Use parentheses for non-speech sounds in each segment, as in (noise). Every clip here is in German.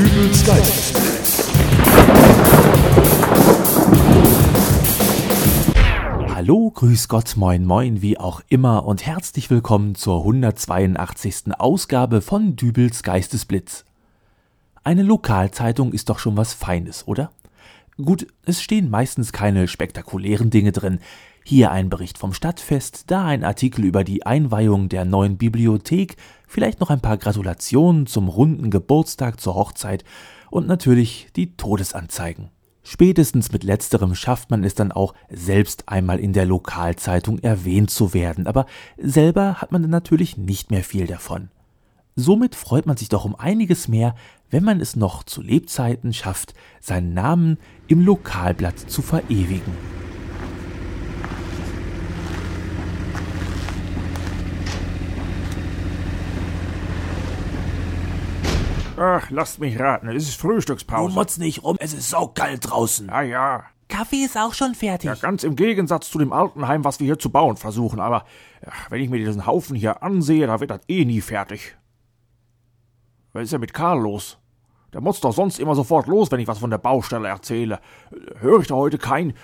Dübels Geistesblitz. Hallo, grüß Gott, moin, moin, wie auch immer und herzlich willkommen zur 182. Ausgabe von Dübels Geistesblitz. Eine Lokalzeitung ist doch schon was Feines, oder? Gut, es stehen meistens keine spektakulären Dinge drin. Hier ein Bericht vom Stadtfest, da ein Artikel über die Einweihung der neuen Bibliothek, vielleicht noch ein paar Gratulationen zum runden Geburtstag zur Hochzeit und natürlich die Todesanzeigen. Spätestens mit letzterem schafft man es dann auch, selbst einmal in der Lokalzeitung erwähnt zu werden, aber selber hat man dann natürlich nicht mehr viel davon. Somit freut man sich doch um einiges mehr, wenn man es noch zu Lebzeiten schafft, seinen Namen im Lokalblatt zu verewigen. Ach, lasst mich raten, es ist Du Frühstückspause. motz nicht rum, es ist saukalt draußen. Ja, ja. Kaffee ist auch schon fertig. Ja, ganz im Gegensatz zu dem Altenheim, was wir hier zu bauen versuchen. Aber ja, wenn ich mir diesen Haufen hier ansehe, da wird das eh nie fertig. Was ist denn mit Karl los? Der muss doch sonst immer sofort los, wenn ich was von der Baustelle erzähle. Höre ich da heute kein,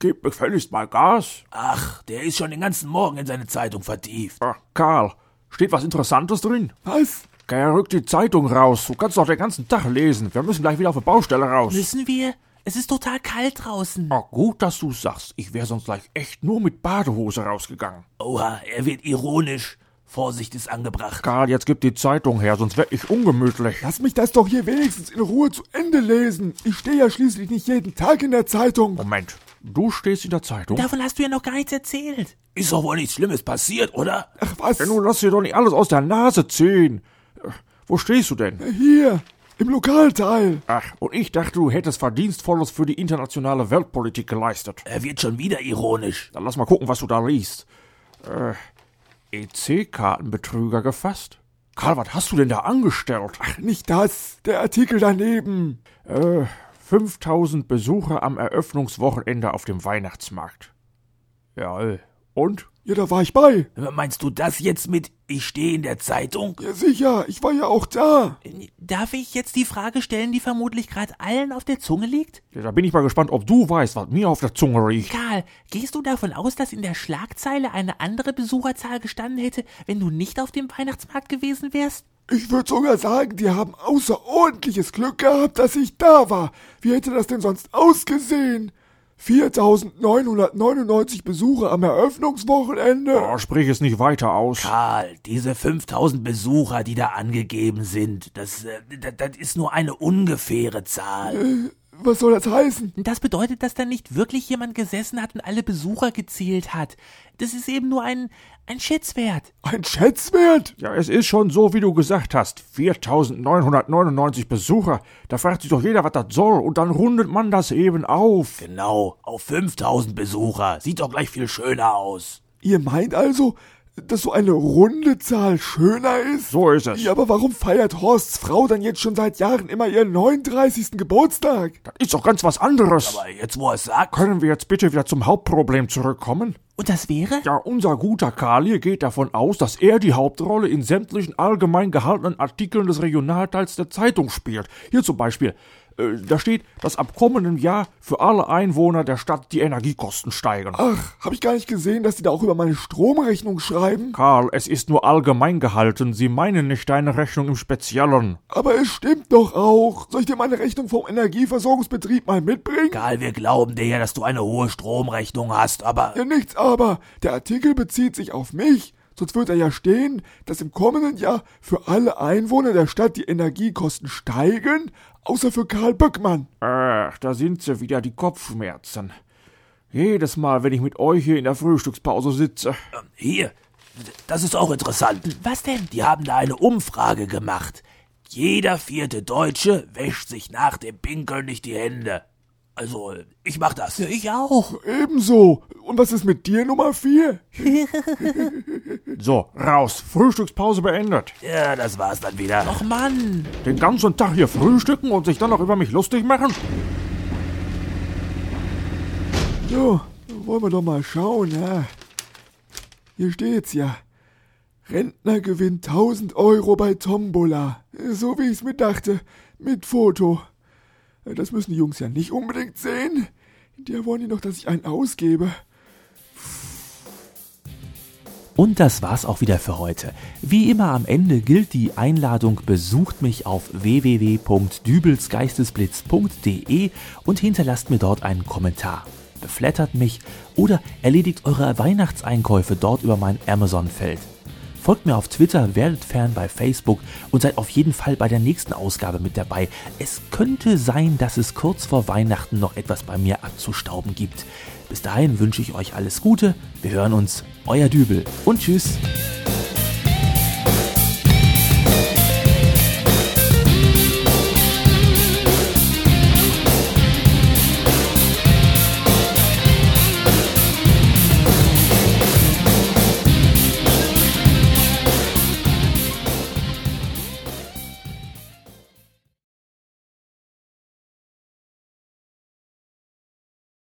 gebt mir gefälligst mal Gas? Ach, der ist schon den ganzen Morgen in seine Zeitung vertieft. Ach, Karl, steht was Interessantes drin? Was? Er rückt die Zeitung raus. Du kannst doch den ganzen Tag lesen. Wir müssen gleich wieder auf die Baustelle raus. Müssen wir? Es ist total kalt draußen. Ah, gut, dass du sagst. Ich wäre sonst gleich echt nur mit Badehose rausgegangen. Oha, er wird ironisch. Vorsicht ist angebracht. Karl, jetzt gib die Zeitung her, sonst werd ich ungemütlich. Lass mich das doch hier wenigstens in Ruhe zu Ende lesen. Ich stehe ja schließlich nicht jeden Tag in der Zeitung. Moment, du stehst in der Zeitung? Davon hast du ja noch gar nichts erzählt. Ist doch wohl nichts Schlimmes passiert, oder? Ach was? Ja, nun lass dir doch nicht alles aus der Nase ziehen. Wo stehst du denn? Hier, im Lokalteil. Ach, und ich dachte, du hättest Verdienstvolles für die internationale Weltpolitik geleistet. Er wird schon wieder ironisch. Dann lass mal gucken, was du da liest. Äh, EC-Kartenbetrüger gefasst? Karl, was hast du denn da angestellt? Ach, nicht das. Der Artikel daneben. Äh, 5000 Besucher am Eröffnungswochenende auf dem Weihnachtsmarkt. Ja, und? Ja, da war ich bei. Meinst du das jetzt mit Ich stehe in der Zeitung? Ja, sicher. Ich war ja auch da. Darf ich jetzt die Frage stellen, die vermutlich gerade allen auf der Zunge liegt? Ja, da bin ich mal gespannt, ob du weißt, was mir auf der Zunge liegt. Karl, gehst du davon aus, dass in der Schlagzeile eine andere Besucherzahl gestanden hätte, wenn du nicht auf dem Weihnachtsmarkt gewesen wärst? Ich würde sogar sagen, die haben außerordentliches Glück gehabt, dass ich da war. Wie hätte das denn sonst ausgesehen? 4999 Besucher am Eröffnungswochenende. Oh, sprich es nicht weiter aus. Karl, diese 5000 Besucher, die da angegeben sind, das, äh, das, das ist nur eine ungefähre Zahl. Was soll das heißen? Das bedeutet, dass da nicht wirklich jemand gesessen hat und alle Besucher gezählt hat. Das ist eben nur ein, ein Schätzwert. Ein Schätzwert? Ja, es ist schon so, wie du gesagt hast. 4999 Besucher. Da fragt sich doch jeder, was das soll. Und dann rundet man das eben auf. Genau, auf 5000 Besucher. Sieht doch gleich viel schöner aus. Ihr meint also, dass so eine runde Zahl schöner ist? So ist es. Ja, aber warum feiert Horsts Frau dann jetzt schon seit Jahren immer ihren 39. Geburtstag? Das ist doch ganz was anderes. Aber jetzt, wo er es sagt. Können wir jetzt bitte wieder zum Hauptproblem zurückkommen? Und das wäre? Ja, unser guter Karl hier geht davon aus, dass er die Hauptrolle in sämtlichen allgemein gehaltenen Artikeln des Regionalteils der Zeitung spielt. Hier zum Beispiel. Äh, da steht, dass ab kommendem Jahr für alle Einwohner der Stadt die Energiekosten steigen. Ach, hab ich gar nicht gesehen, dass die da auch über meine Stromrechnung schreiben? Karl, es ist nur allgemein gehalten. Sie meinen nicht deine Rechnung im Speziellen. Aber es stimmt doch auch. Soll ich dir meine Rechnung vom Energieversorgungsbetrieb mal mitbringen? Karl, wir glauben dir ja, dass du eine hohe Stromrechnung hast, aber. Ja, nichts aber. Der Artikel bezieht sich auf mich. Sonst wird er ja stehen, dass im kommenden Jahr für alle Einwohner der Stadt die Energiekosten steigen, außer für Karl Böckmann. Ach, da sind sie wieder, die Kopfschmerzen. Jedes Mal, wenn ich mit euch hier in der Frühstückspause sitze. Hier, das ist auch interessant. Was denn? Die haben da eine Umfrage gemacht. Jeder vierte Deutsche wäscht sich nach dem Pinkeln nicht die Hände. Also, ich mach das. Ja, ich auch. Ebenso. Und was ist mit dir, Nummer vier? (laughs) So, raus. Frühstückspause beendet. Ja, das war's dann wieder. Och Mann. Den ganzen Tag hier frühstücken und sich dann noch über mich lustig machen? So, wollen wir doch mal schauen, ja. Hier steht's ja. Rentner gewinnt 1000 Euro bei Tombola. So wie ich es mir dachte. Mit Foto. Das müssen die Jungs ja nicht unbedingt sehen. Die wollen ja noch, dass ich einen ausgebe. Und das war's auch wieder für heute. Wie immer am Ende gilt die Einladung, besucht mich auf www.dübelsgeistesblitz.de und hinterlasst mir dort einen Kommentar. Beflattert mich oder erledigt eure Weihnachtseinkäufe dort über mein Amazon-Feld. Folgt mir auf Twitter, werdet Fan bei Facebook und seid auf jeden Fall bei der nächsten Ausgabe mit dabei. Es könnte sein, dass es kurz vor Weihnachten noch etwas bei mir abzustauben gibt. Bis dahin wünsche ich euch alles Gute. Wir hören uns. Euer Dübel und tschüss.